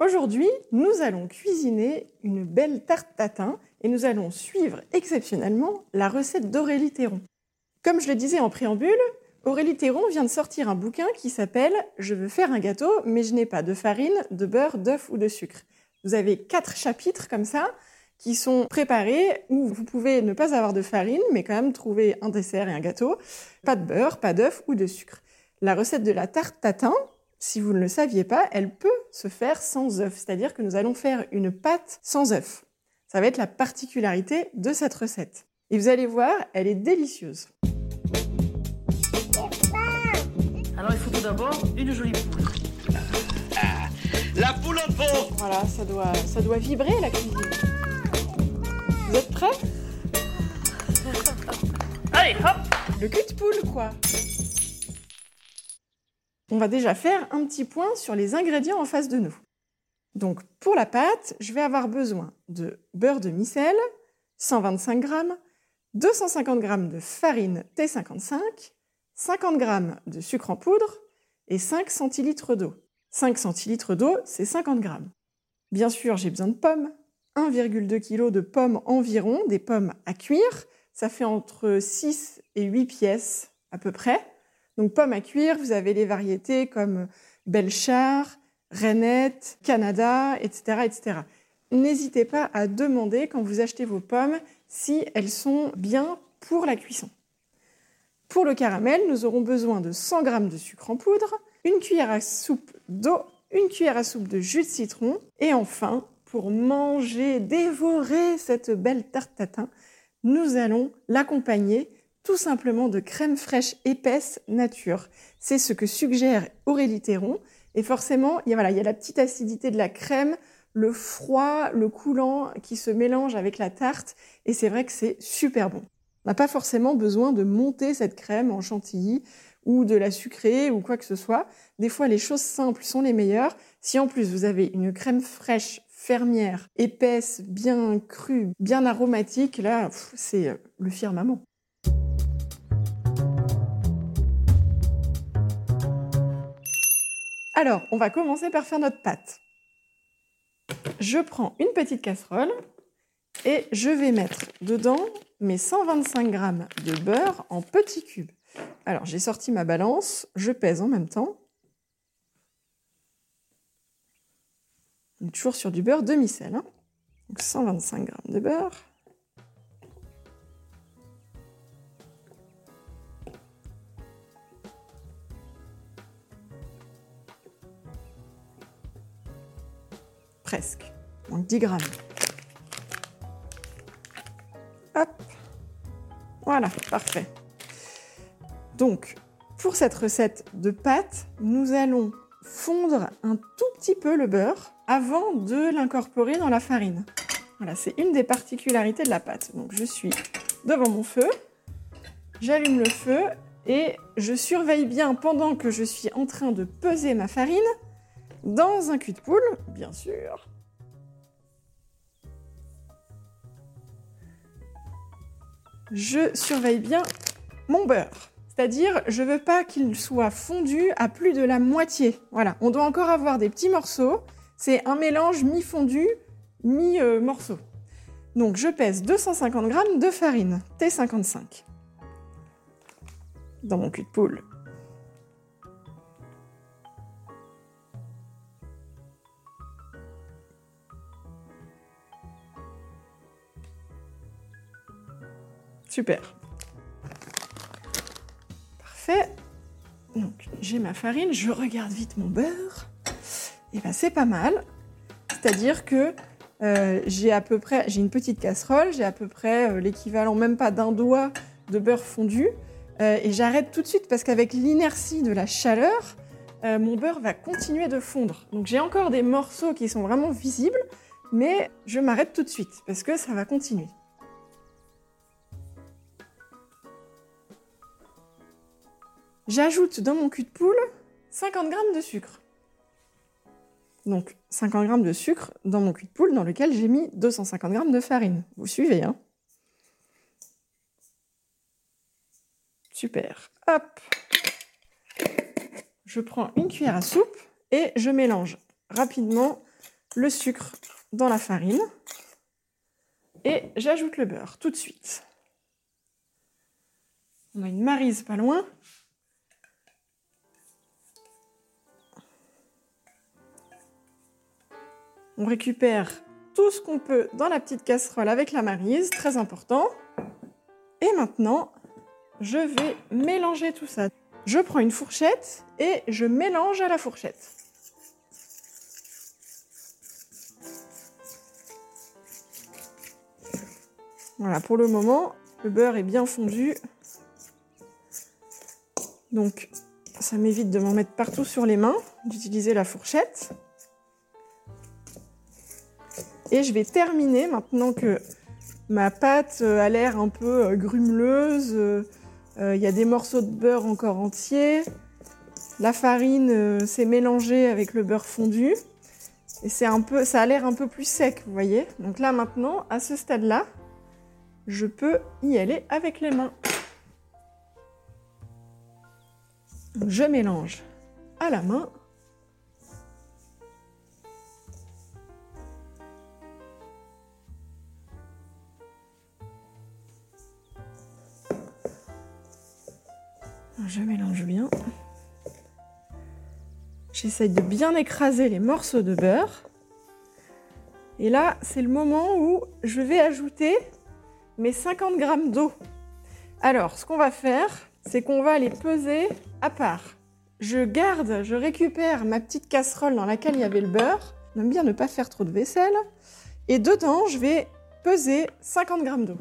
Aujourd'hui, nous allons cuisiner une belle tarte tatin et nous allons suivre exceptionnellement la recette d'Aurélie Théron. Comme je le disais en préambule, Aurélie Théron vient de sortir un bouquin qui s'appelle Je veux faire un gâteau, mais je n'ai pas de farine, de beurre, d'œuf ou de sucre. Vous avez quatre chapitres comme ça qui sont préparés où vous pouvez ne pas avoir de farine, mais quand même trouver un dessert et un gâteau. Pas de beurre, pas d'œuf ou de sucre. La recette de la tarte tatin, si vous ne le saviez pas, elle peut se faire sans œuf. C'est-à-dire que nous allons faire une pâte sans œuf. Ça va être la particularité de cette recette. Et vous allez voir, elle est délicieuse. Alors il faut tout d'abord une jolie poule. La poule au pot Voilà, ça doit, ça doit vibrer la cuisine. Vous êtes prêts? Allez, hop Le cul de poule, quoi On va déjà faire un petit point sur les ingrédients en face de nous. Donc, pour la pâte, je vais avoir besoin de beurre de micelle, 125 g, 250 g de farine T55, 50 g de sucre en poudre et 5 centilitres d'eau. 5 centilitres d'eau, c'est 50 g. Bien sûr, j'ai besoin de pommes, 1,2 kg de pommes environ, des pommes à cuire. Ça fait entre 6 et 8 pièces à peu près. Donc pommes à cuire, vous avez les variétés comme Belchar, Renette, Canada, etc. etc. N'hésitez pas à demander quand vous achetez vos pommes si elles sont bien pour la cuisson. Pour le caramel, nous aurons besoin de 100 g de sucre en poudre, une cuillère à soupe d'eau, une cuillère à soupe de jus de citron et enfin, pour manger, dévorer cette belle tarte tatin, nous allons l'accompagner tout simplement de crème fraîche épaisse nature. C'est ce que suggère Aurélie Théron. Et forcément, il y, a, voilà, il y a la petite acidité de la crème, le froid, le coulant qui se mélange avec la tarte. Et c'est vrai que c'est super bon. On n'a pas forcément besoin de monter cette crème en chantilly ou de la sucrer ou quoi que ce soit. Des fois, les choses simples sont les meilleures. Si en plus vous avez une crème fraîche fermière, épaisse, bien crue, bien aromatique, là, c'est le firmament. Alors, on va commencer par faire notre pâte. Je prends une petite casserole et je vais mettre dedans mes 125 g de beurre en petits cubes. Alors, j'ai sorti ma balance, je pèse en même temps. Toujours sur du beurre demi-sel. Hein. Donc 125 g de beurre. Donc 10 grammes. Hop. Voilà, parfait. Donc, pour cette recette de pâte, nous allons fondre un tout petit peu le beurre avant de l'incorporer dans la farine. Voilà, c'est une des particularités de la pâte. Donc, je suis devant mon feu, j'allume le feu et je surveille bien pendant que je suis en train de peser ma farine dans un cul de poule, bien sûr. Je surveille bien mon beurre. C'est-à-dire, je veux pas qu'il soit fondu à plus de la moitié. Voilà, on doit encore avoir des petits morceaux. C'est un mélange mi-fondu, mi-morceau. Donc, je pèse 250 g de farine T55 dans mon cul de poule. Super. Parfait. Donc j'ai ma farine, je regarde vite mon beurre. Et ben c'est pas mal. C'est-à-dire que euh, j'ai à peu près, j'ai une petite casserole, j'ai à peu près euh, l'équivalent même pas d'un doigt de beurre fondu. Euh, et j'arrête tout de suite parce qu'avec l'inertie de la chaleur, mon beurre va continuer de fondre. Donc j'ai encore des morceaux qui sont vraiment visibles, mais je m'arrête tout de suite parce que ça va continuer. J'ajoute dans mon cul de poule 50 g de sucre. Donc 50 g de sucre dans mon cul de poule dans lequel j'ai mis 250 g de farine. Vous suivez, hein Super. Hop. Je prends une cuillère à soupe et je mélange rapidement le sucre dans la farine et j'ajoute le beurre tout de suite. On a une marise pas loin. On récupère tout ce qu'on peut dans la petite casserole avec la marise, très important. Et maintenant, je vais mélanger tout ça. Je prends une fourchette et je mélange à la fourchette. Voilà, pour le moment, le beurre est bien fondu. Donc, ça m'évite de m'en mettre partout sur les mains, d'utiliser la fourchette. Et je vais terminer maintenant que ma pâte euh, a l'air un peu euh, grumeleuse. Euh, il y a des morceaux de beurre encore entiers. La farine s'est mélangée avec le beurre fondu. Et ça a l'air un peu plus sec, vous voyez. Donc là maintenant, à ce stade-là, je peux y aller avec les mains. Je mélange à la main. Je mélange bien. J'essaye de bien écraser les morceaux de beurre. Et là, c'est le moment où je vais ajouter mes 50 grammes d'eau. Alors, ce qu'on va faire, c'est qu'on va les peser à part. Je garde, je récupère ma petite casserole dans laquelle il y avait le beurre. J'aime bien ne pas faire trop de vaisselle. Et dedans, je vais peser 50 grammes d'eau.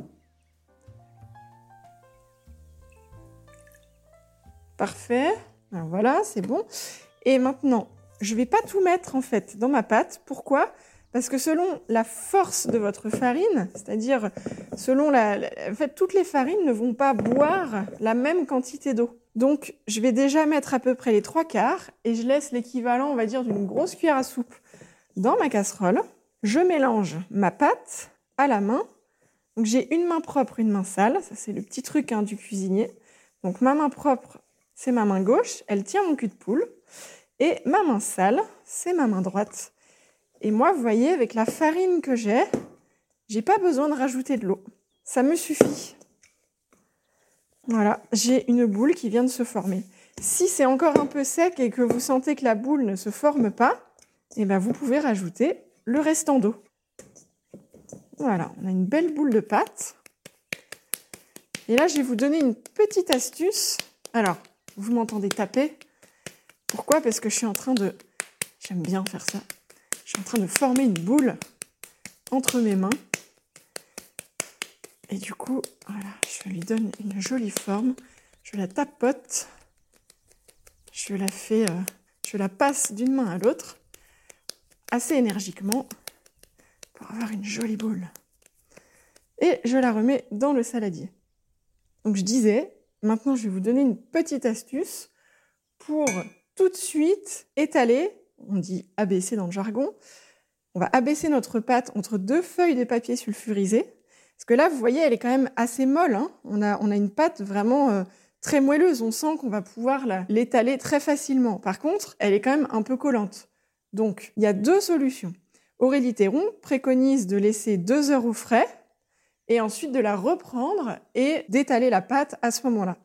Parfait. voilà, c'est bon. Et maintenant, je ne vais pas tout mettre en fait dans ma pâte. Pourquoi? Parce que selon la force de votre farine, c'est-à-dire selon la, en fait, toutes les farines ne vont pas boire la même quantité d'eau. Donc, je vais déjà mettre à peu près les trois quarts et je laisse l'équivalent, on va dire, d'une grosse cuillère à soupe dans ma casserole. Je mélange ma pâte à la main. Donc, j'ai une main propre, une main sale. Ça, c'est le petit truc hein, du cuisinier. Donc, ma main propre, c'est ma main gauche, elle tient mon cul de poule. Et ma main sale, c'est ma main droite. Et moi, vous voyez, avec la farine que j'ai, j'ai pas besoin de rajouter de l'eau. Ça me suffit. Voilà, j'ai une boule qui vient de se former. Si c'est encore un peu sec et que vous sentez que la boule ne se forme pas, eh ben vous pouvez rajouter le restant d'eau. Voilà, on a une belle boule de pâte. Et là, je vais vous donner une petite astuce. Alors, vous m'entendez taper. Pourquoi? Parce que je suis en train de... J'aime bien faire ça. Je suis en train de former une boule entre mes mains. Et du coup, voilà, je lui donne une jolie forme. Je la tapote. Je la fais... Euh, je la passe d'une main à l'autre assez énergiquement pour avoir une jolie boule. Et je la remets dans le saladier. Donc je disais, Maintenant, je vais vous donner une petite astuce pour tout de suite étaler, on dit abaisser dans le jargon, on va abaisser notre pâte entre deux feuilles de papier sulfurisé. Parce que là, vous voyez, elle est quand même assez molle. Hein. on, a, une pâte vraiment euh, très moelleuse. On sent qu'on va pouvoir l'étaler très facilement. Par contre, elle est quand même un peu collante. Donc, il y a deux solutions. Aurélie Théron préconise de laisser deux heures au frais et ensuite de la reprendre et d'étaler la pâte à ce moment-là.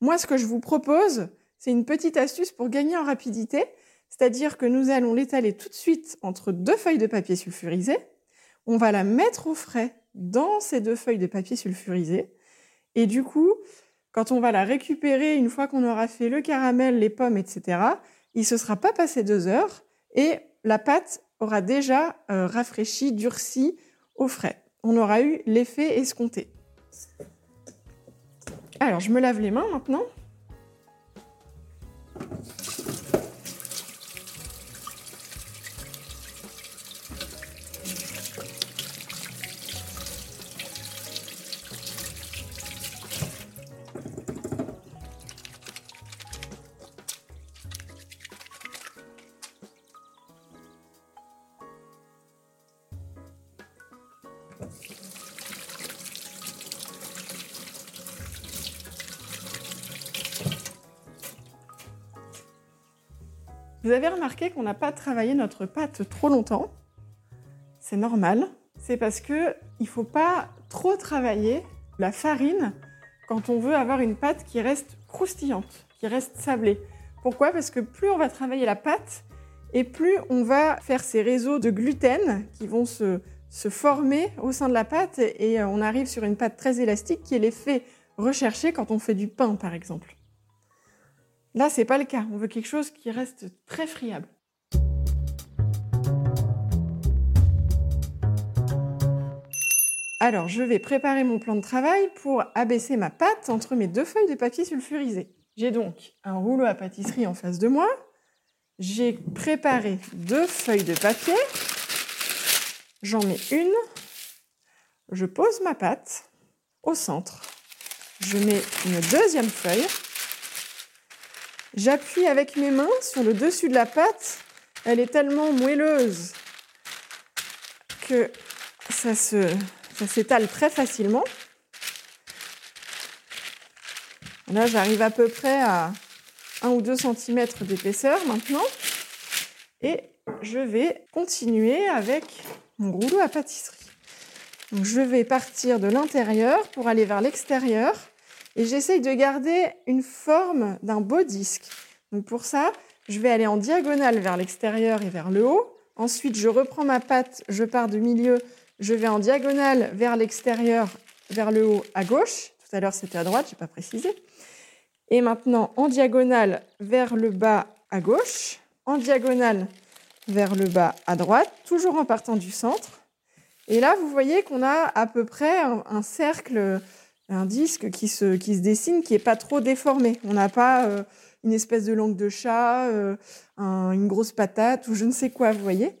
Moi, ce que je vous propose, c'est une petite astuce pour gagner en rapidité, c'est-à-dire que nous allons l'étaler tout de suite entre deux feuilles de papier sulfurisé. On va la mettre au frais dans ces deux feuilles de papier sulfurisé. Et du coup, quand on va la récupérer, une fois qu'on aura fait le caramel, les pommes, etc., il ne se sera pas passé deux heures et la pâte aura déjà euh, rafraîchi, durci au frais on aura eu l'effet escompté. Alors, je me lave les mains maintenant. Vous avez remarqué qu'on n'a pas travaillé notre pâte trop longtemps. c'est normal. C'est parce que il faut pas trop travailler la farine quand on veut avoir une pâte qui reste croustillante, qui reste sablée. Pourquoi? Parce que plus on va travailler la pâte et plus on va faire ces réseaux de gluten qui vont se, se former au sein de la pâte et euh, on arrive sur une pâte très élastique qui est l'effet recherché quand on fait du pain par exemple. Là, c'est pas le cas. On veut quelque chose qui reste très friable. Alors, je vais préparer mon plan de travail pour abaisser ma pâte entre mes deux feuilles de papier sulfurisé. J'ai donc un rouleau à pâtisserie en face de moi. J'ai préparé deux feuilles de papier. J'en mets une. Je pose ma pâte au centre. Je mets une deuxième feuille. J'appuie avec mes mains sur le dessus de la pâte. Elle est tellement moelleuse que ça se, ça s'étale très facilement. Là, j'arrive à peu près à 1 ou 2 cm d'épaisseur maintenant. Et je vais continuer avec mon rouleau à pâtisserie. Donc, je vais partir de l'intérieur pour aller vers l'extérieur et j'essaye de garder une forme d'un beau disque. Donc pour ça, je vais aller en diagonale vers l'extérieur et vers le haut. Ensuite, je reprends ma patte, je pars du milieu, je vais en diagonale vers l'extérieur, vers le haut à gauche. Tout à l'heure, c'était à droite, je n'ai pas précisé. Et maintenant, en diagonale vers le bas à gauche, en diagonale vers le bas à droite, toujours en partant du centre. Et là, vous voyez qu'on a à peu près un, cercle un disque qui se, qui se dessine, qui n'est pas trop déformé. On n'a pas euh, une espèce de langue de chat, euh, une grosse patate ou je ne sais quoi, vous voyez.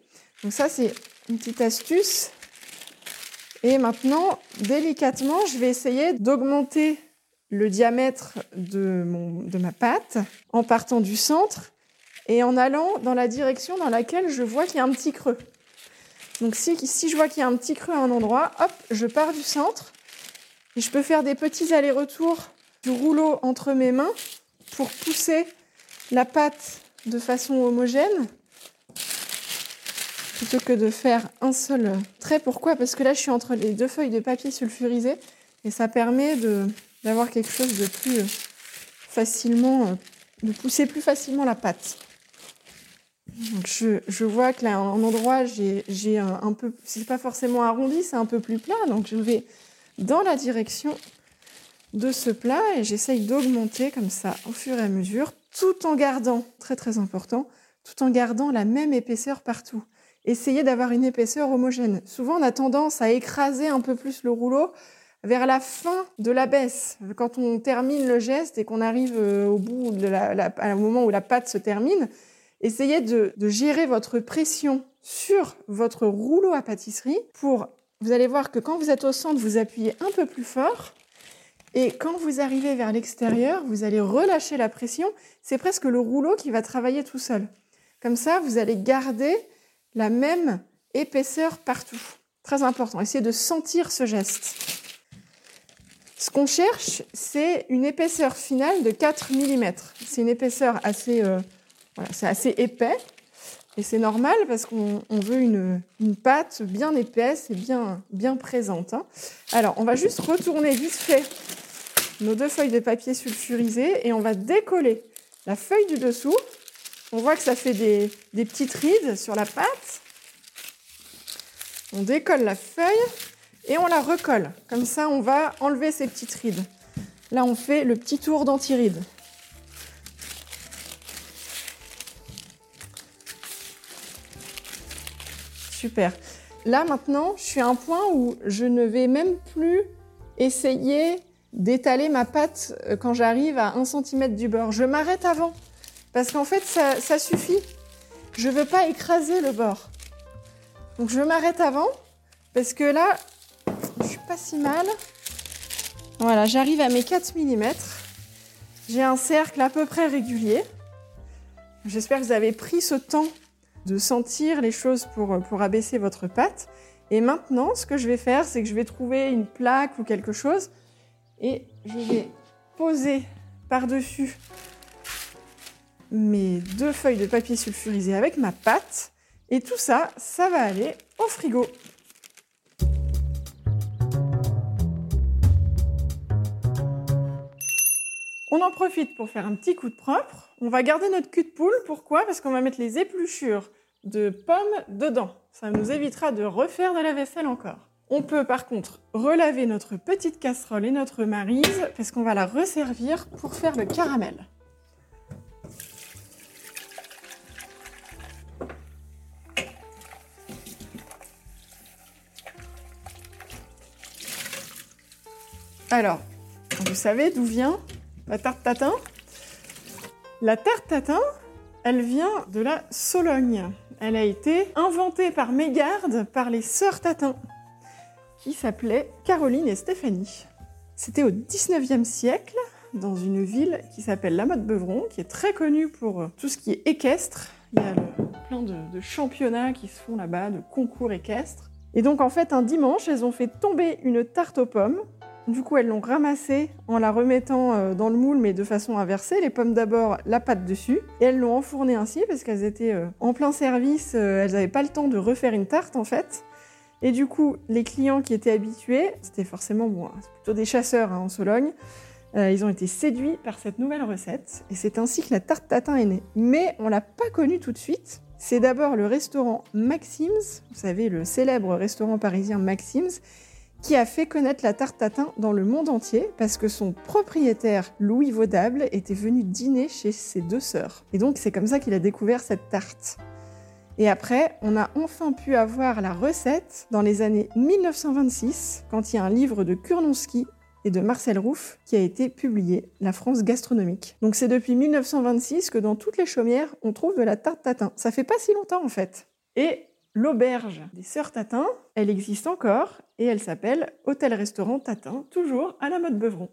Donc ça, c'est une petite astuce. Et maintenant, délicatement, je vais essayer d'augmenter le diamètre de, mon, de ma pâte en partant du centre et en allant dans la direction dans laquelle je vois qu'il y a un petit creux. Donc si, si je vois qu'il y a un petit creux à un endroit, hop, je pars du centre et je peux faire des petits allers-retours du rouleau entre mes mains pour pousser la pâte de façon homogène plutôt que de faire un seul trait. Pourquoi? Parce que là, je suis entre les deux feuilles de papier sulfurisé et ça permet d'avoir quelque chose de plus facilement, de pousser plus facilement la pâte. Je, vois que là, en endroit, j'ai un, un peu, c'est pas forcément arrondi, c'est un peu plus plat, donc je vais dans la direction de ce plat et j'essaye d'augmenter comme ça au fur et à mesure, tout en gardant, très très important, tout en gardant la même épaisseur partout. Essayez d'avoir une épaisseur homogène. Souvent, on a tendance à écraser un peu plus le rouleau vers la fin de la baisse. Quand on termine le geste et qu'on arrive euh, au bout, au moment où la pâte se termine, essayez de, gérer votre pression sur votre rouleau à pâtisserie pour vous allez voir que quand vous êtes au centre, vous appuyez un peu plus fort. Et quand vous arrivez vers l'extérieur, vous allez relâcher la pression. C'est presque le rouleau qui va travailler tout seul. Comme ça, vous allez garder la même épaisseur partout. Très important. Essayez de sentir ce geste. Ce qu'on cherche, c'est une épaisseur finale de 4 mm. C'est une épaisseur assez, euh, c'est assez épais. Et c'est normal parce qu'on veut une, pâte bien épaisse et bien, bien présente. Hein. Alors, on va juste retourner vite fait nos deux feuilles de papier sulfurisé et on va décoller la feuille du dessous. On voit que ça fait des, des petites rides sur la pâte. On décolle la feuille et on la recolle. Comme ça, on va enlever ces petites rides. Là, on fait le petit tour d'anti-rides. Super. Là maintenant, je suis à un point où je ne vais même plus essayer d'étaler ma pâte euh, quand j'arrive à 1 cm du bord. Je m'arrête avant. Parce qu'en fait, ça, suffit. Je ne veux pas écraser le bord. Donc je m'arrête avant. Parce que là, je suis pas si mal. Voilà, j'arrive à mes 4 mm. J'ai un cercle à peu près régulier. J'espère que vous avez pris ce temps de sentir les choses pour, pour abaisser votre pâte. Et maintenant, ce que je vais faire, c'est que je vais trouver une plaque ou quelque chose et je vais poser par-dessus mes deux feuilles de papier sulfurisé avec ma pâte Et tout ça, ça va aller au frigo. On en profite pour faire un petit coup de propre. On va garder notre cul de poule. Pourquoi? Parce qu'on va mettre les épluchures de pommes dedans. Ça nous évitera de refaire de la vaisselle encore. On peut par contre relaver notre petite casserole et notre marise parce qu'on va la resservir pour faire le caramel. Alors, vous savez d'où vient la tarte tatin La tarte tatin, elle vient de la Sologne. Elle a été inventée par mégarde par les sœurs Tatin, qui s'appelaient Caroline et Stéphanie. C'était au 19e siècle, dans une ville qui s'appelle La Motte-Beuvron, qui est très connue pour tout ce qui est équestre. Il y a plein de, de championnats qui se font là-bas, de concours équestres. Et donc en fait, un dimanche, elles ont fait tomber une tarte aux pommes du coup, elles l'ont ramassée en la remettant euh, dans le moule, mais de façon inversée. Les pommes d'abord, la pâte dessus. Et elles l'ont enfournée ainsi parce qu'elles étaient euh, en plein service. Euh, elles n'avaient pas le temps de refaire une tarte en fait. Et du coup, les clients qui étaient habitués, c'était forcément bon, hein, plutôt des chasseurs hein, en Sologne. ils ont été séduits par cette nouvelle recette et c'est ainsi que la tarte tatin est née. Mais on l'a pas connue tout de suite. C'est d'abord le restaurant Maxim's, vous savez, le célèbre restaurant parisien Maxim's, qui a fait connaître la tarte tatin dans le monde entier parce que son propriétaire, Louis Vaudable, était venu dîner chez ses deux sœurs. Et donc c'est comme ça qu'il a découvert cette tarte. Et après, on a enfin pu avoir la recette dans les années 1926, quand il y a un livre de Kurnonski et de Marcel Rouff qui a été publié, La France gastronomique. Donc c'est depuis 1926 que dans toutes les chaumières, on trouve de la tarte tatin. Ça fait pas si longtemps en fait. Et l'auberge des Sœurs Tatin, elle existe encore et elle s'appelle Hôtel-Restaurant Tatin, toujours à la mode Beuvron.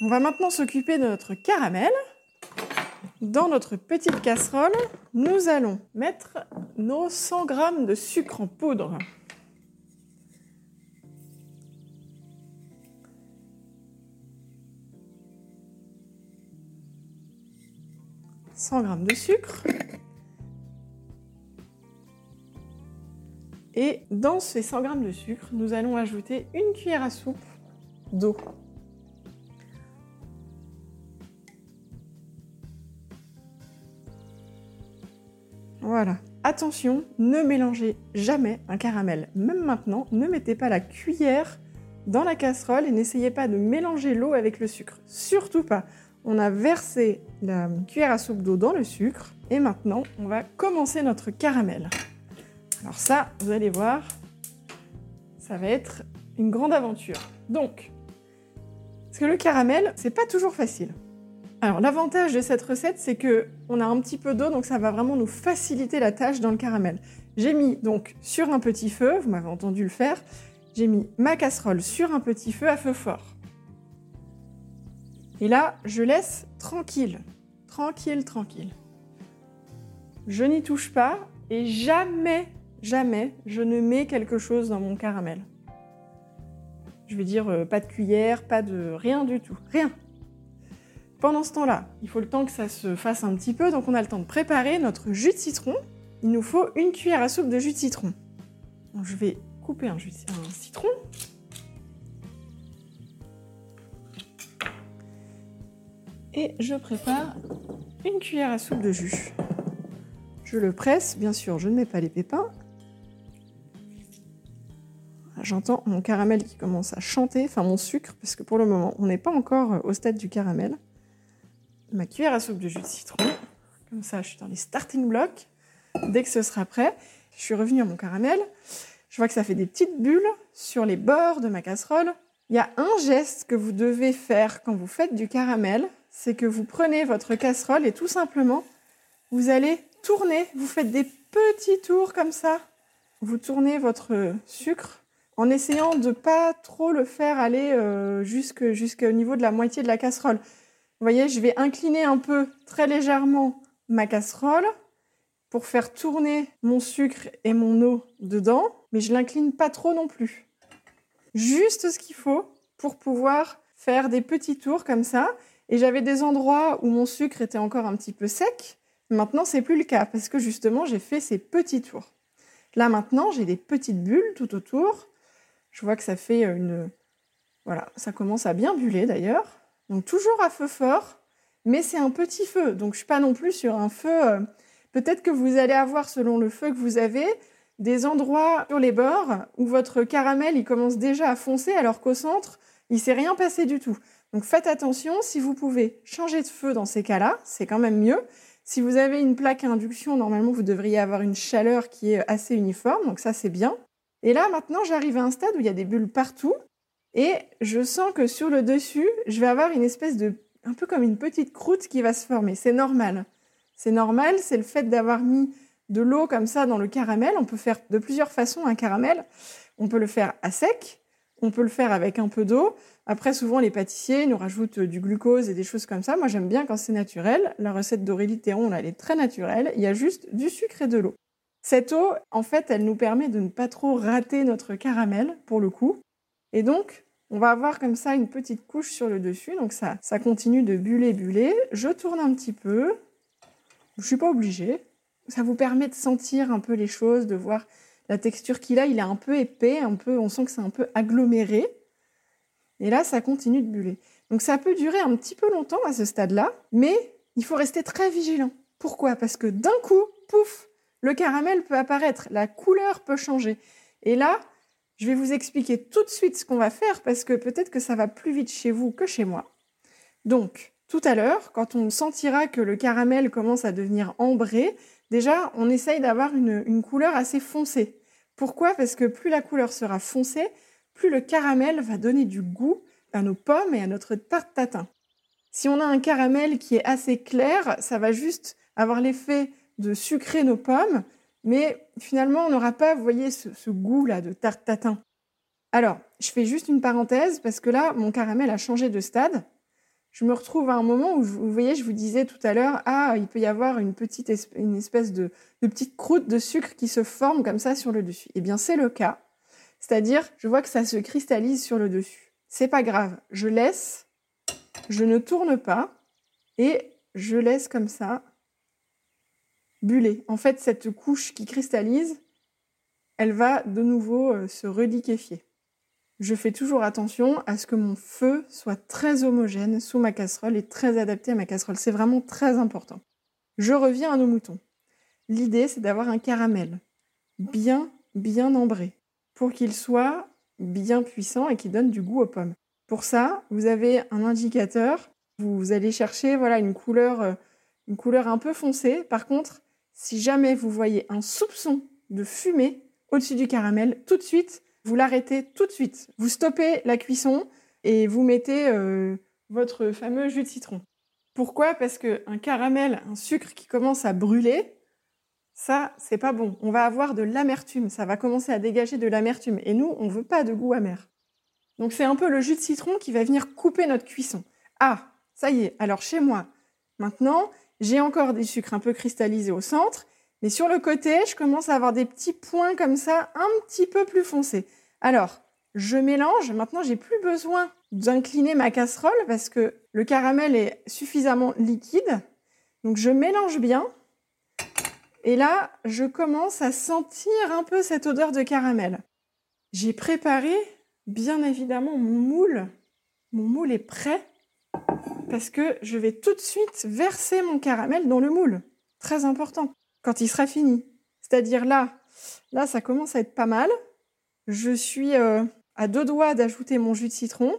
On va maintenant s'occuper de notre caramel. Dans notre petite casserole, nous allons mettre nos 100 g de sucre en poudre. 100 g de sucre. Et dans ces 100 g de sucre, nous allons ajouter une cuillère à soupe d'eau. Voilà. Attention, ne mélangez jamais un caramel. Même maintenant, ne mettez pas la cuillère dans la casserole et n'essayez pas de mélanger l'eau avec le sucre. Surtout pas on a versé la cuillère à soupe d'eau dans le sucre et maintenant on va commencer notre caramel. Alors ça, vous allez voir, ça va être une grande aventure. Donc, parce que le caramel, c'est pas toujours facile. Alors l'avantage de cette recette, c'est que on a un petit peu d'eau, donc ça va vraiment nous faciliter la tâche dans le caramel. J'ai mis donc sur un petit feu, vous m'avez entendu le faire, j'ai mis ma casserole sur un petit feu à feu fort. Et là, je laisse tranquille, tranquille, tranquille. Je n'y touche pas et jamais, jamais, je ne mets quelque chose dans mon caramel. Je veux dire, euh, pas de cuillère, pas de rien du tout, rien. Pendant ce temps-là, il faut le temps que ça se fasse un petit peu, donc on a le temps de préparer notre jus de citron. Il nous faut une cuillère à soupe de jus de citron. je vais couper un, citron. Et je prépare une cuillère à soupe de jus. Je le presse, bien sûr, je ne mets pas les pépins. J'entends mon caramel qui commence à chanter, enfin mon sucre, parce que pour le moment, on n'est pas encore au stade du caramel. Ma cuillère à soupe de jus de citron, comme ça, je suis dans les starting blocks. Dès que ce sera prêt, je suis revenue à mon caramel. Je vois que ça fait des petites bulles sur les bords de ma casserole. Il y a un geste que vous devez faire quand vous faites du caramel, c'est que vous prenez votre casserole et tout simplement, vous allez tourner, vous faites des petits tours comme ça. Vous tournez votre sucre en essayant de pas trop le faire aller euh, jusqu'au niveau de la moitié de la casserole. Vous voyez, je vais incliner un peu très légèrement ma casserole pour faire tourner mon sucre et mon eau dedans, mais je l'incline pas trop non plus. Juste ce qu'il faut pour pouvoir faire des petits tours comme ça Et j'avais des endroits où mon sucre était encore un petit peu sec. Maintenant, c'est plus le cas parce que justement, j'ai fait ces petits tours. Là, maintenant, j'ai des petites bulles tout autour. Je vois que ça fait une. Voilà, ça commence à bien buller d'ailleurs. Donc, toujours à feu fort, mais c'est un petit feu. Donc, je suis pas non plus sur un feu. Euh, peut-être que vous allez avoir, selon le feu que vous avez, des endroits sur les bords où votre caramel il commence déjà à foncer alors qu'au centre, il s'est rien passé du tout. Donc faites attention, si vous pouvez changer de feu dans ces cas-là, c'est quand même mieux. Si vous avez une plaque à induction, normalement vous devriez avoir une chaleur qui est assez uniforme, donc ça c'est bien. Et là maintenant j'arrive à un stade où il y a des bulles partout et je sens que sur le dessus, je vais avoir une espèce de un peu comme une petite croûte qui va se former. C'est normal. C'est normal, c'est le fait d'avoir mis de l'eau comme ça dans le caramel. On peut faire de plusieurs façons un caramel. On peut le faire à sec, on peut le faire avec un peu d'eau. Après, souvent, les pâtissiers nous rajoutent du glucose et des choses comme ça. Moi, j'aime bien quand c'est naturel. La recette d'Aurélie Théron, elle est très naturelle. Il y a juste du sucre et de l'eau. Cette eau, en fait, elle nous permet de ne pas trop rater notre caramel, pour le coup. Et donc, on va avoir comme ça une petite couche sur le dessus. Donc, ça, ça continue de buller, buller. Je tourne un petit peu. Je suis pas obligée. Ça vous permet de sentir un peu les choses, de voir la texture qu'il a. Il est un peu épais, un peu, on sent que c'est un peu aggloméré. Et là, ça continue de buller. Donc ça peut durer un petit peu longtemps à ce stade-là, mais il faut rester très vigilant. Pourquoi? Parce que d'un coup, pouf, le caramel peut apparaître, la couleur peut changer. Et là, je vais vous expliquer tout de suite ce qu'on va faire parce que peut-être que ça va plus vite chez vous que chez moi. Donc, tout à l'heure, quand on sentira que le caramel commence à devenir ambré, déjà, on essaye d'avoir une, une couleur assez foncée. Pourquoi? Parce que plus la couleur sera foncée, plus le caramel va donner du goût à nos pommes et à notre tarte tatin. Si on a un caramel qui est assez clair, ça va juste avoir l'effet de sucrer nos pommes, mais finalement, on n'aura pas, vous voyez, ce, goût-là de tarte tatin. Alors, je fais juste une parenthèse parce que là, mon caramel a changé de stade. Je me retrouve à un moment où, vous voyez, je vous disais tout à l'heure, ah, il peut y avoir une petite une espèce de, de petite croûte de sucre qui se forme comme ça sur le dessus. Eh bien, c'est le cas. C'est-à-dire, je vois que ça se cristallise sur le dessus. C'est pas grave, je laisse, je ne tourne pas et je laisse comme ça buller. En fait, cette couche qui cristallise, elle va de nouveau euh, se reliquéfier. Je fais toujours attention à ce que mon feu soit très homogène sous ma casserole et très adapté à ma casserole. C'est vraiment très important. Je reviens à nos moutons. L'idée, c'est d'avoir un caramel bien, bien ambré pour qu'il soit bien puissant et qu'il donne du goût aux pommes. Pour ça, vous avez un indicateur. Vous allez chercher voilà une couleur, euh, une couleur un peu foncée. Par contre, si jamais vous voyez un soupçon de fumée au-dessus du caramel, tout de suite, vous l'arrêtez tout de suite. Vous stoppez la cuisson et vous mettez euh, votre fameux jus de citron. Pourquoi? Parce qu'un caramel, un sucre qui commence à brûler, ça, c'est pas bon. On va avoir de l'amertume. Ça va commencer à dégager de l'amertume. Et nous, on veut pas de goût amer. Donc c'est un peu le jus de citron qui va venir couper notre cuisson. Ah, ça y est. Alors chez moi, maintenant, j'ai encore des sucres un peu cristallisés au centre. Mais sur le côté, je commence à avoir des petits points comme ça, un petit peu plus foncés. Alors, je mélange. Maintenant, j'ai plus besoin d'incliner ma casserole parce que le caramel est suffisamment liquide. Donc, je mélange bien. Et là, je commence à sentir un peu cette odeur de caramel. J'ai préparé, bien évidemment, mon moule. Mon moule est prêt parce que je vais tout de suite verser mon caramel dans le moule. Très important. Quand il sera fini. C'est-à-dire là, là, ça commence à être pas mal. Je suis euh, à deux doigts d'ajouter mon jus de citron.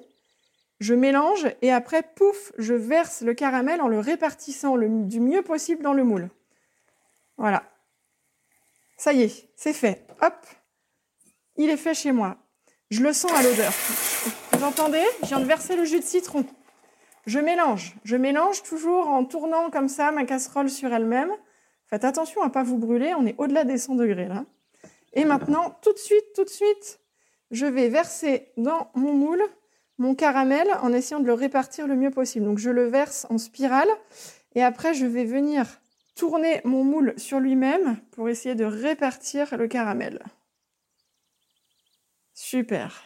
Je mélange et après, pouf, je verse le caramel en le répartissant du mieux possible dans le moule. Voilà. Ça y est, c'est fait. Hop, il est fait chez moi. Je le sens à l'odeur. Vous entendez? Je viens de verser le jus de citron. Je mélange. Je mélange toujours en tournant comme ça ma casserole sur elle-même. Faites attention à ne pas vous brûler, on est au-delà des 100 degrés là. Et maintenant, tout de suite, tout de suite, je vais verser dans mon moule mon caramel en essayant de le répartir le mieux possible. Donc je le verse en spirale et après je vais venir tourner mon moule sur lui-même pour essayer de répartir le caramel. Super.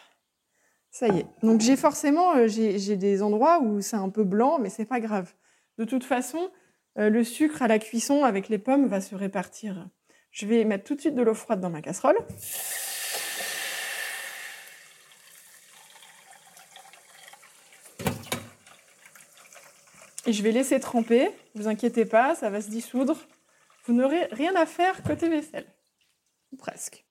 Ça y est. Donc j'ai forcément euh, j'ai des endroits où c'est un peu blanc, mais c'est pas grave. De toute façon, euh, le sucre à la cuisson avec les pommes va se répartir. Je vais mettre tout de suite de l'eau froide dans ma casserole. Et je vais laisser tremper. Vous inquiétez pas, ça va se dissoudre. Vous n'aurez rien à faire côté vaisselle. Presque.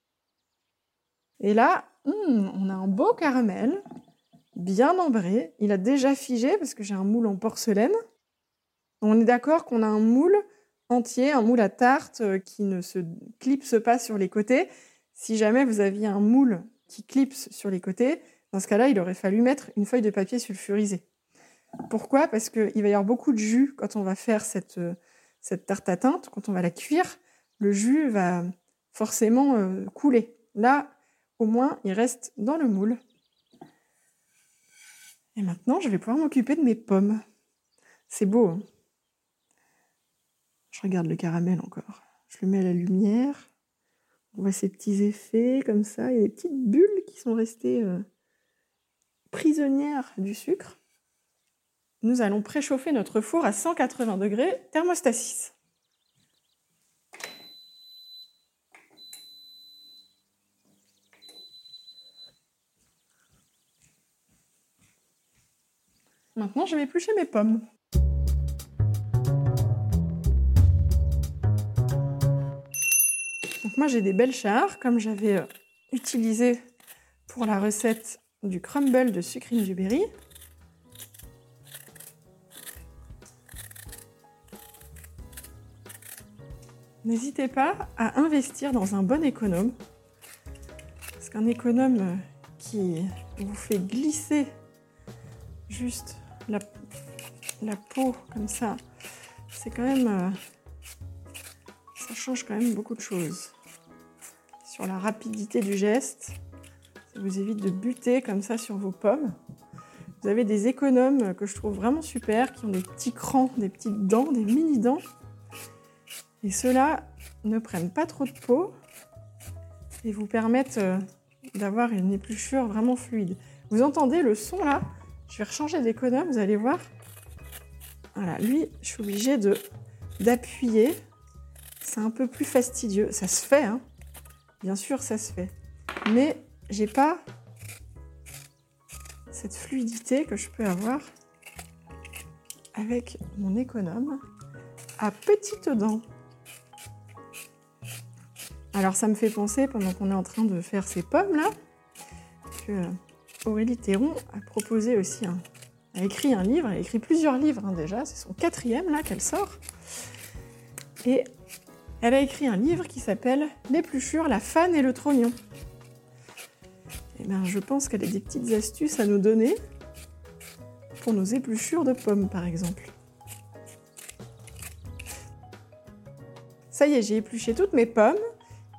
Et là, hmm, on a un beau caramel, bien ambré. Il a déjà figé parce que j'ai un moule en porcelaine. On est d'accord qu'on a un moule entier, un moule à tarte euh, qui ne se clipse pas sur les côtés. Si jamais vous aviez un moule qui clipse sur les côtés, dans ce cas-là, il aurait fallu mettre une feuille de papier sulfurisé. Pourquoi? Parce qu'il va y avoir beaucoup de jus quand on va faire cette, euh, cette tarte à teinte, quand on va la cuire, le jus va forcément euh, couler. Là, au moins, il reste dans le moule. Et maintenant, je vais pouvoir m'occuper de mes pommes. C'est beau. Hein? Je regarde le caramel encore. Je le mets à la lumière. On voit ces petits effets comme ça. Il y a des petites bulles qui sont restées euh, prisonnières du sucre. Nous allons préchauffer notre four à 180 degrés thermostat 6. Maintenant, je vais éplucher mes pommes. Donc moi, j'ai des belles chars, comme j'avais euh, utilisé pour la recette du crumble de sucrine du berry. N'hésitez pas à investir dans un bon économe. Parce qu'un économe qui vous fait glisser juste la, peau comme ça, c'est quand même. Euh, ça change quand même beaucoup de choses. Sur la rapidité du geste, ça vous évite de buter comme ça sur vos pommes. Vous avez des économes que je trouve vraiment super, qui ont des petits crans, des petites dents, des mini dents. Et ceux-là ne prennent pas trop de peau et vous permettent euh, d'avoir une épluchure vraiment fluide. Vous entendez le son là? Je vais rechanger d'économe, vous allez voir. Voilà, lui, je suis obligée de d'appuyer. C'est un peu plus fastidieux. Ça se fait, hein. Bien sûr, ça se fait. Mais j'ai pas cette fluidité que je peux avoir avec mon économe à petites dents. Alors ça me fait penser, pendant qu'on est en train de faire ces pommes là, que Aurélie Théron a proposé aussi un, a écrit un livre, elle a écrit plusieurs livres hein, déjà, c'est son quatrième là qu'elle sort. Et elle a écrit un livre qui s'appelle L'épluchure, la fan et le trognon. Et eh bien, je pense qu'elle a des petites astuces à nous donner pour nos épluchures de pommes, par exemple. Ça y est, j'ai épluché toutes mes pommes.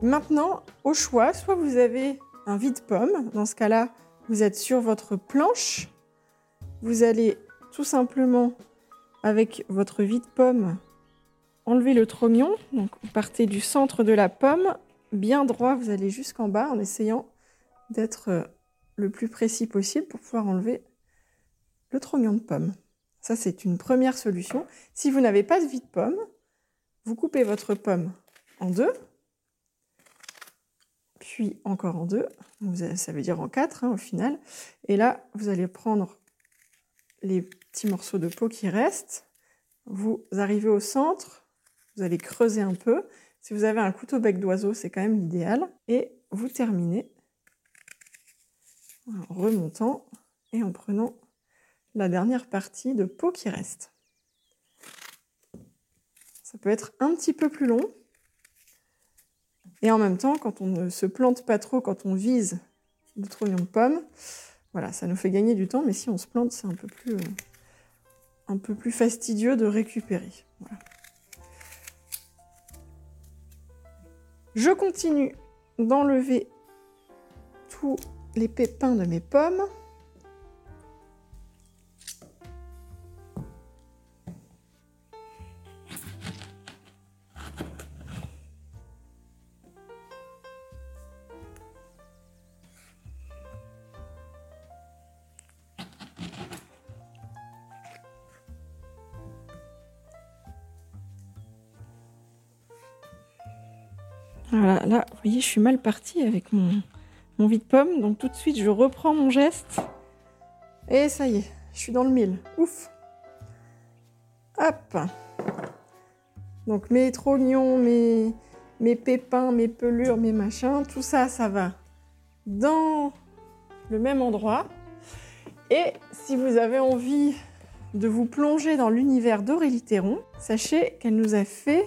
Maintenant, au choix, soit vous avez un vide-pomme, dans ce cas-là, vous êtes sur votre planche. Vous allez tout simplement, avec votre vide-pomme, enlever le trognon. Donc, vous partez du centre de la pomme, bien droit, vous allez jusqu'en bas en essayant d'être euh, le plus précis possible pour pouvoir enlever le trognon de pomme. Ça, c'est une première solution. Si vous n'avez pas de vide-pomme, vous coupez votre pomme en deux puis encore en deux, ça veut dire en quatre hein, au final. Et là, vous allez prendre les petits morceaux de peau qui restent, vous arrivez au centre, vous allez creuser un peu. Si vous avez un couteau bec d'oiseau, c'est quand même l'idéal. Et vous terminez en remontant et en prenant la dernière partie de peau qui reste. Ça peut être un petit peu plus long, et en même temps, quand on ne se plante pas trop, quand on vise le trognon de pomme, voilà, ça nous fait gagner du temps, mais si on se plante, c'est un peu plus, euh, un peu plus fastidieux de récupérer. Je continue d'enlever tous les pépins de mes pommes. Là, vous voyez, je suis mal partie avec mon, mon vide-pomme. Donc tout de suite, je reprends mon geste. Et ça y est, je suis dans le mille. Ouf Hop Donc mes trognons, mes, mes pépins, mes pelures, mes machins, tout ça, ça va dans le même endroit. Et si vous avez envie de vous plonger dans l'univers d'Aurélie Théron, sachez qu'elle nous a fait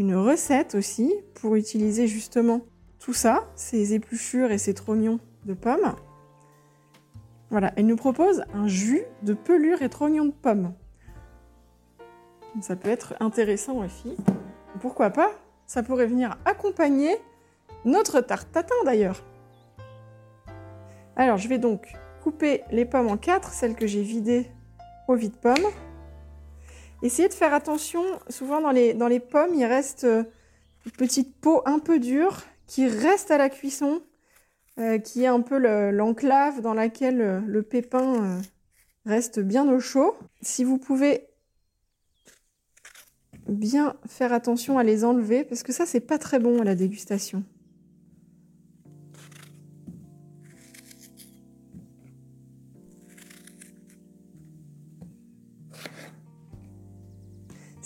une recette aussi pour utiliser justement tout ça, ces épluchures et ces trognons de pommes. Voilà, elle nous propose un jus de pelure et trognons de pommes. Ça peut être intéressant aussi. Pourquoi pas Ça pourrait venir accompagner notre tarte tatin d'ailleurs. Alors, je vais donc couper les pommes en quatre, celles que j'ai vidées au vide-pomme. Essayez de faire attention, souvent dans les, pommes, il reste euh, une petite peau un peu dure qui reste à la cuisson, euh, qui est un peu l'enclave dans laquelle euh, le pépin reste bien au chaud. Si vous pouvez bien faire attention à les enlever, parce que ça, c'est pas très bon à la dégustation.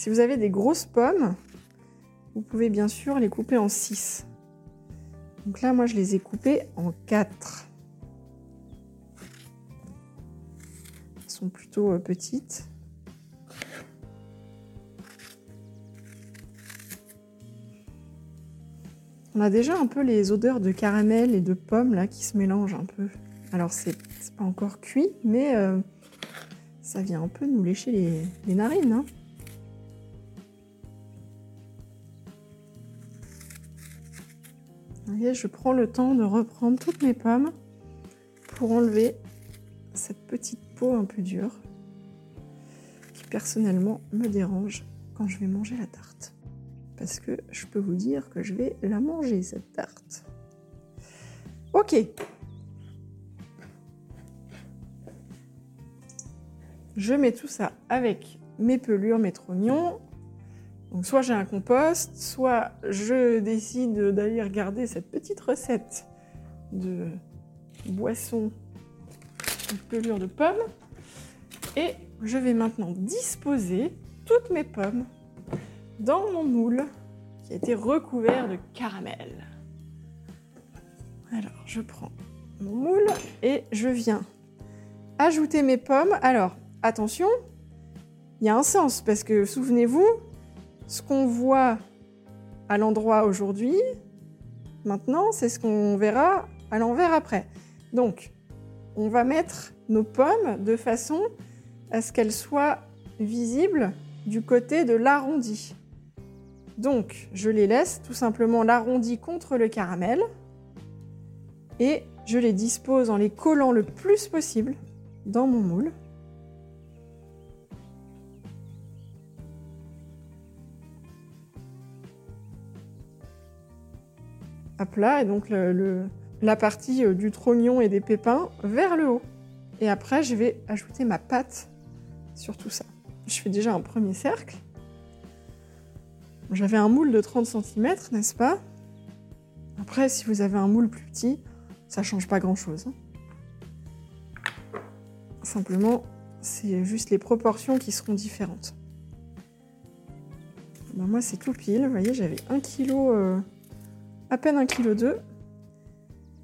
Si vous avez des grosses pommes, vous pouvez bien sûr les couper en 6. Donc là, moi, je les ai coupées en 4. Elles sont plutôt euh, petites. On a déjà un peu les odeurs de caramel et de pommes là qui se mélangent un peu. Alors c'est pas encore cuit, mais euh, ça vient un peu nous lécher les, narines. Hein. Je prends le temps de reprendre toutes mes pommes pour enlever cette petite peau un peu dure qui personnellement me dérange quand je vais manger la tarte. Parce que je peux vous dire que je vais la manger cette tarte. Ok. Je mets tout ça avec mes pelures, mes trognons, donc soit j'ai un compost, soit je décide d'aller regarder cette petite recette de boisson de pelure de pommes. Et je vais maintenant disposer toutes mes pommes dans mon moule qui a été recouvert de caramel. Alors, je prends mon moule et je viens ajouter mes pommes. Alors, attention, il y a un sens parce que souvenez-vous, ce qu'on voit à l'endroit aujourd'hui, maintenant, c'est ce qu'on verra à l'envers après. Donc, on va mettre nos pommes de façon à ce qu'elles soient visibles du côté de l'arrondi. Donc, je les laisse tout simplement l'arrondi contre le caramel et je les dispose en les collant le plus possible dans mon moule. À plat et donc la partie euh, du trognon et des pépins vers le haut. Et après, je vais ajouter ma pâte sur tout ça. Je fais déjà un premier cercle. J'avais un moule de 30 cm, n'est-ce pas? Après, si vous avez un moule plus petit, ça change pas grand-chose. Hein. Simplement, c'est juste les proportions qui seront différentes. Ben, moi, c'est tout pile. Vous voyez, j'avais un kilo euh, à peine 1,2 kg.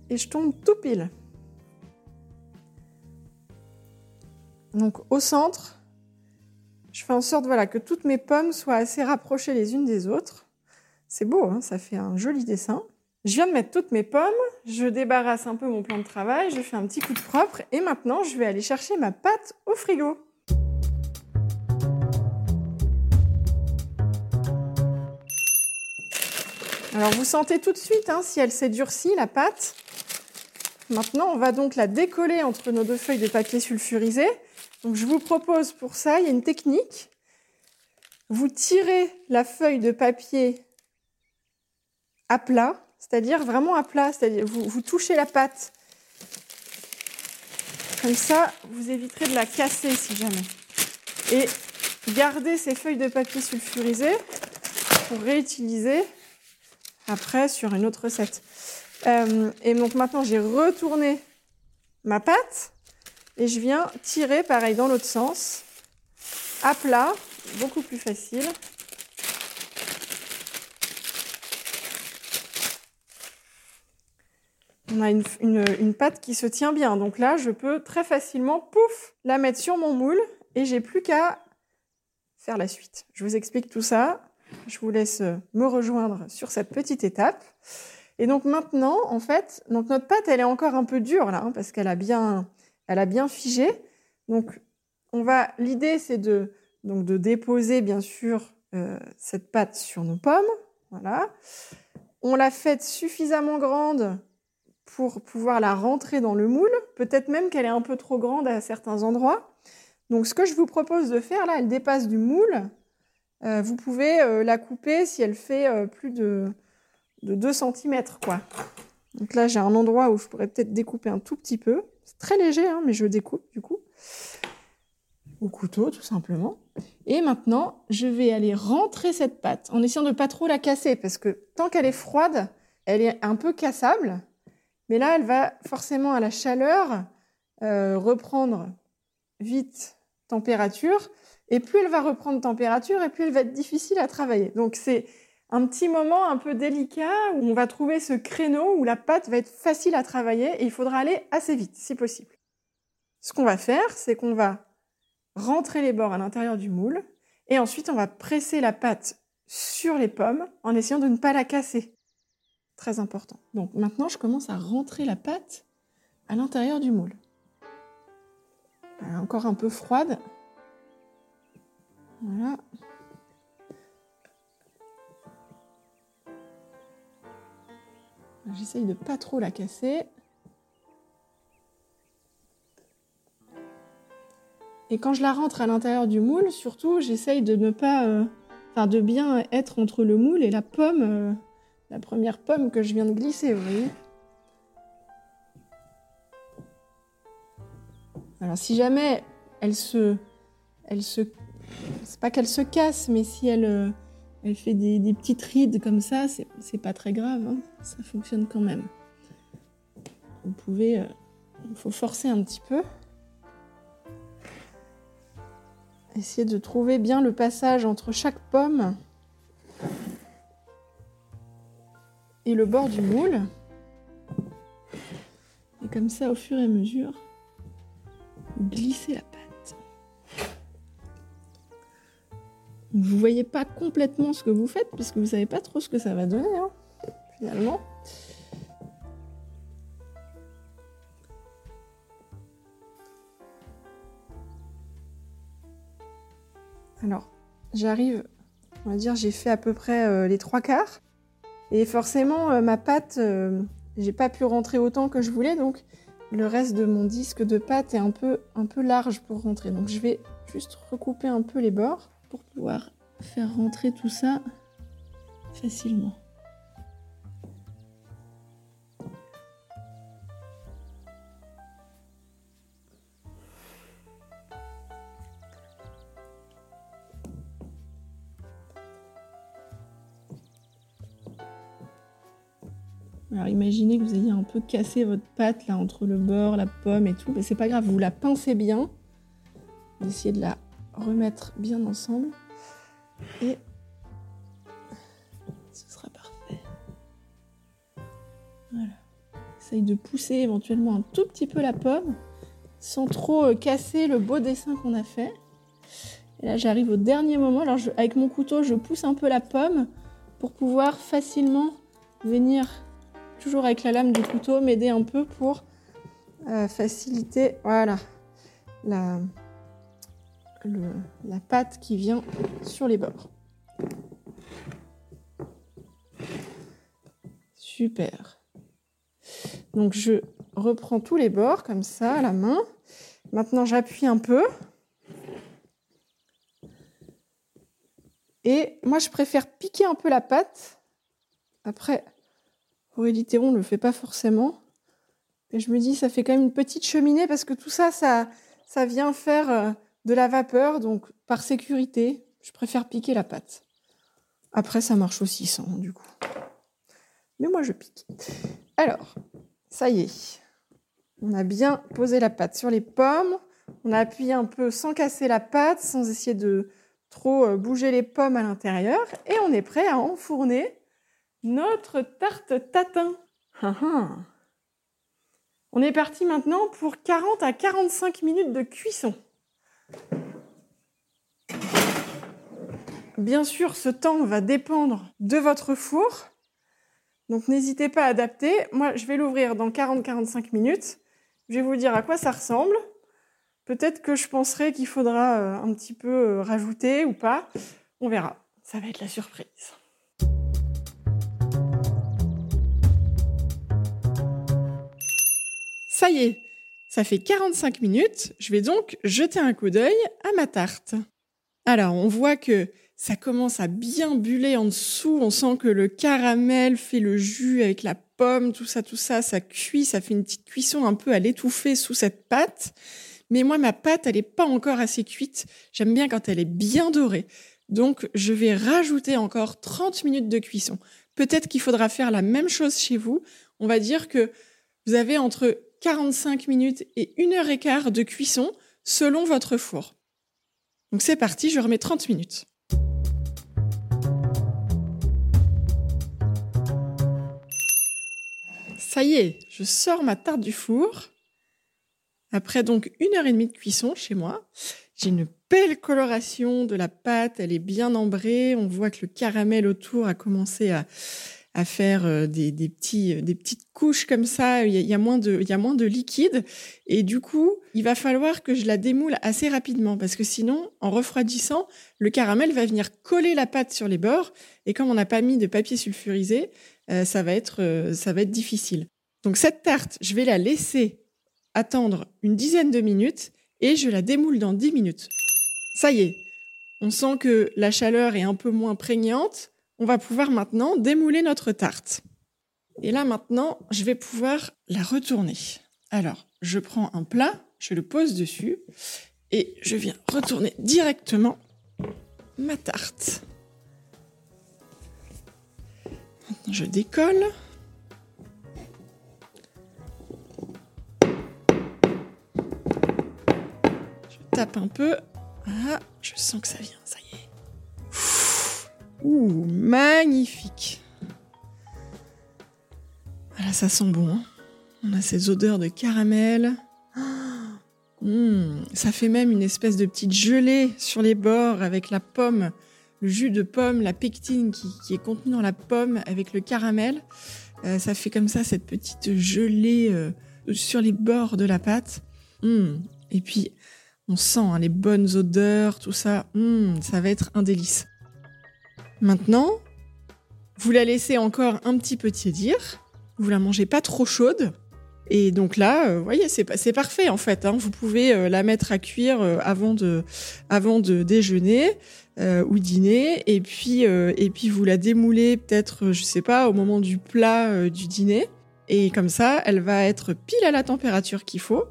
Et je tombe tout pile. Donc au centre, je fais en sorte voilà, que toutes mes pommes soient assez rapprochées les unes des autres. C'est beau, hein, ça fait un joli dessin. Je viens de mettre toutes mes pommes, je débarrasse un peu mon plan de travail, je fais un petit coup de propre et maintenant je vais aller chercher ma pâte au frigo. Alors vous sentez tout de suite hein, si elle s'est durcie, la pâte. Maintenant, on va donc la décoller entre nos deux feuilles de papier sulfurisé. Donc je vous propose pour ça, il y a une technique. Vous tirez la feuille de papier à plat, c'est-à-dire vraiment à plat, c'est-à-dire vous, vous touchez la pâte. Comme ça, vous éviterez de la casser si jamais. Et gardez ces feuilles de papier sulfurisé pour réutiliser après sur une autre recette. Euh, et donc maintenant, j'ai retourné ma pâte et je viens tirer pareil dans l'autre sens, à plat, beaucoup plus facile. On a une, une, pâte qui se tient bien. Donc là, je peux très facilement, pouf, la mettre sur mon moule et j'ai plus qu'à faire la suite. Je vous explique tout ça. Je vous laisse me rejoindre sur cette petite étape. Et donc maintenant, en fait, donc notre pâte, elle est encore un peu dure là, hein, parce qu'elle a bien, elle a bien figé. Donc, on va, l'idée, c'est de, donc de déposer bien sûr euh, cette pâte sur nos pommes. Voilà. On l'a faite suffisamment grande pour pouvoir la rentrer dans le moule. Peut-être même qu'elle est un peu trop grande à certains endroits. Donc, ce que je vous propose de faire là, elle dépasse du moule. Euh, vous pouvez euh, la couper si elle fait plus de de 2 cm, quoi. Donc là, j'ai un endroit où je pourrais peut-être découper un tout petit peu. C'est très léger, hein, mais je découpe du coup. Au couteau, tout simplement. Et maintenant, je vais aller rentrer cette pâte en essayant de pas trop la casser, parce que tant qu'elle est froide, elle est un peu cassable. Mais là, elle va forcément à la chaleur euh, reprendre vite température. Et plus elle va reprendre température, et plus elle va être difficile à travailler. Donc c'est un petit moment un peu délicat où on va trouver ce créneau où la pâte va être facile à travailler et il faudra aller assez vite si possible. Ce qu'on va faire, c'est qu'on va rentrer les bords à l'intérieur du moule et ensuite on va presser la pâte sur les pommes en essayant de ne pas la casser. Très important. Donc maintenant, je commence à rentrer la pâte à l'intérieur du moule. Elle est encore un peu froide. Voilà. J'essaye de pas trop la casser. Et quand je la rentre à l'intérieur du moule, surtout, j'essaye de ne pas, euh, enfin, de bien être entre le moule et la pomme, euh, la première pomme que je viens de glisser, vous voyez. Alors, si jamais elle se, elle se, c'est pas qu'elle se casse, mais si elle euh, elle fait des, petites rides comme ça, c'est pas très grave, hein. ça fonctionne quand même. Vous pouvez, il euh, faut forcer un petit peu. Essayez de trouver bien le passage entre chaque pomme et le bord du moule. Et comme ça, au fur et à mesure, glissez la vous voyez pas complètement ce que vous faites puisque vous savez pas trop ce que ça va donner hein, finalement. Alors, j'arrive, on va dire, j'ai fait à peu près euh, les trois quarts. Et forcément, euh, ma pâte, euh, j'ai pas pu rentrer autant que je voulais, donc le reste de mon disque de pâte est un peu, un peu large pour rentrer. Donc je vais juste recouper un peu les bords pour pouvoir faire rentrer tout ça facilement. Alors imaginez que vous ayez un peu cassé votre pâte là entre le beurre, la pomme et tout, mais c'est pas grave, vous la pincez bien. Vous essayez de la remettre bien ensemble. Et ce sera parfait. Voilà. Essaye de pousser éventuellement un tout petit peu la pomme sans trop euh, casser le beau dessin qu'on a fait. Et là, j'arrive au dernier moment. Alors, avec mon couteau, je pousse un peu la pomme pour pouvoir facilement venir, toujours avec la lame du couteau, m'aider un peu pour euh, faciliter, voilà, la, la pâte qui vient sur les bords. Super. Donc je reprends tous les bords comme ça à la main. Maintenant j'appuie un peu. Et moi je préfère piquer un peu la pâte. Après, Aurélie on ne le fait pas forcément. Et je me dis ça fait quand même une petite cheminée parce que tout ça, ça, ça vient faire euh, de la vapeur, donc par sécurité, je préfère piquer la pâte. Après, ça marche aussi sans, du coup. Mais moi, je pique. Alors, ça y est. On a bien posé la pâte sur les pommes. On a appuyé un peu sans casser la pâte, sans essayer de trop euh, bouger les pommes à l'intérieur. Et on est prêt à enfourner notre tarte tatin. On est parti maintenant pour 40 à 45 minutes de cuisson. Bien sûr, ce temps va dépendre de votre four. Donc n'hésitez pas à adapter. Moi, je vais l'ouvrir dans 40-45 minutes. Je vais vous dire à quoi ça ressemble. Peut-être que je penserai qu'il faudra euh, un petit peu euh, rajouter ou pas. On verra. Ça va être la surprise. Ça y est, ça fait 45 minutes. Je vais donc jeter un coup d'œil à ma tarte. Alors, on voit que ça commence à bien buller en dessous. On sent que le caramel fait le jus avec la pomme, tout ça, tout ça, ça cuit, ça fait une petite cuisson un peu à l'étouffer sous cette pâte. Mais moi, ma pâte, elle n'est pas encore assez cuite. J'aime bien quand elle est bien dorée. Donc, je vais rajouter encore 30 minutes de cuisson. Peut-être qu'il faudra faire la même chose chez vous. On va dire que vous avez entre 45 minutes et 1 heure et quart de cuisson selon votre four. Donc c'est parti, je remets 30 minutes. Ça y est, je sors ma tarte du four. Après donc une heure et demie de cuisson chez moi, j'ai une belle coloration de la pâte, elle est bien ambrée, on voit que le caramel autour a commencé à, à faire euh, des, petits, euh, des petites couches comme ça. Il y, a, moins de, il y a moins de liquide. Et du coup, il va falloir que je la démoule assez rapidement parce que sinon, en refroidissant, le caramel va venir coller la pâte sur les bords. Et comme on n'a pas mis de papier sulfurisé, euh, ça, va être, ça va être difficile. Donc cette tarte, je vais la laisser attendre une dizaine de minutes et je la démoule dans 10 minutes. Ça y est, on sent que la chaleur est un peu moins prégnante on va pouvoir maintenant démouler notre tarte. Et là maintenant, je vais pouvoir la retourner. Alors, je prends un plat, je le pose dessus et je viens retourner directement ma tarte. Maintenant, je décolle. Je tape un peu. Ah, je sens que ça vient, ça y est. Ouh, magnifique. Voilà, ça sent bon. Hein. On a ces odeurs de caramel. Mmh, ça fait même une espèce de petite gelée sur les bords avec la pomme, le jus de pomme, la pectine qui, est contenue dans la pomme avec le caramel. Euh, ça fait comme ça cette petite gelée euh, sur les bords de la pâte. Mmh. Et puis, on sent hein, les bonnes odeurs, tout ça. Mmh, ça va être un délice. Maintenant, vous la laissez encore un petit peu tiédir. Vous la mangez pas trop chaude. Et donc là, euh, vous voyez, c'est parfait en fait. Hein. Vous pouvez euh, la mettre à cuire euh, avant de, avant de déjeuner ou dîner, et puis et puis vous la démoulez peut-être, je sais pas, au moment du plat du dîner. Et comme ça, elle va être pile à la température qu'il faut.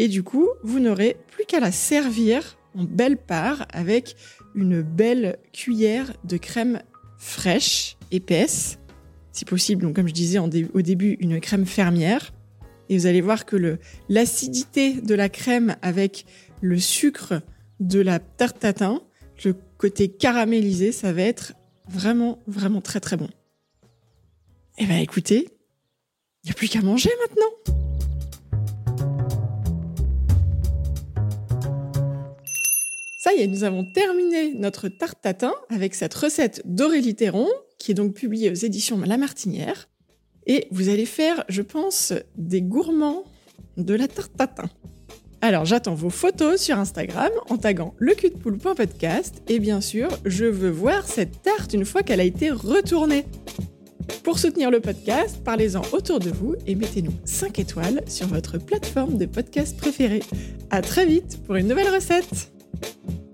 Et du coup, vous n'aurez plus qu'à la servir en belle part avec une belle cuillère de crème fraîche, épaisse, si possible, donc comme je disais au début, une crème fermière. Et vous allez voir que l'acidité de la crème avec le sucre de la tarte tatin, le côté caramélisé, ça va être vraiment, vraiment très très bon. Eh bien écoutez, il n'y a plus qu'à manger maintenant. Ça y est, nous avons terminé notre tarte tatin avec cette recette d'Aurélie Théron, qui est donc publiée aux éditions La Martinière. Et vous allez faire, je pense, des gourmands de la tarte tatin. Alors j'attends vos photos sur Instagram en taguant le podcast et bien sûr, je veux voir cette tarte une fois qu'elle a été retournée. Pour soutenir le podcast, parlez-en autour de vous et mettez-nous 5 étoiles sur votre plateforme de podcast préférée. À très vite pour une nouvelle recette. Thank you.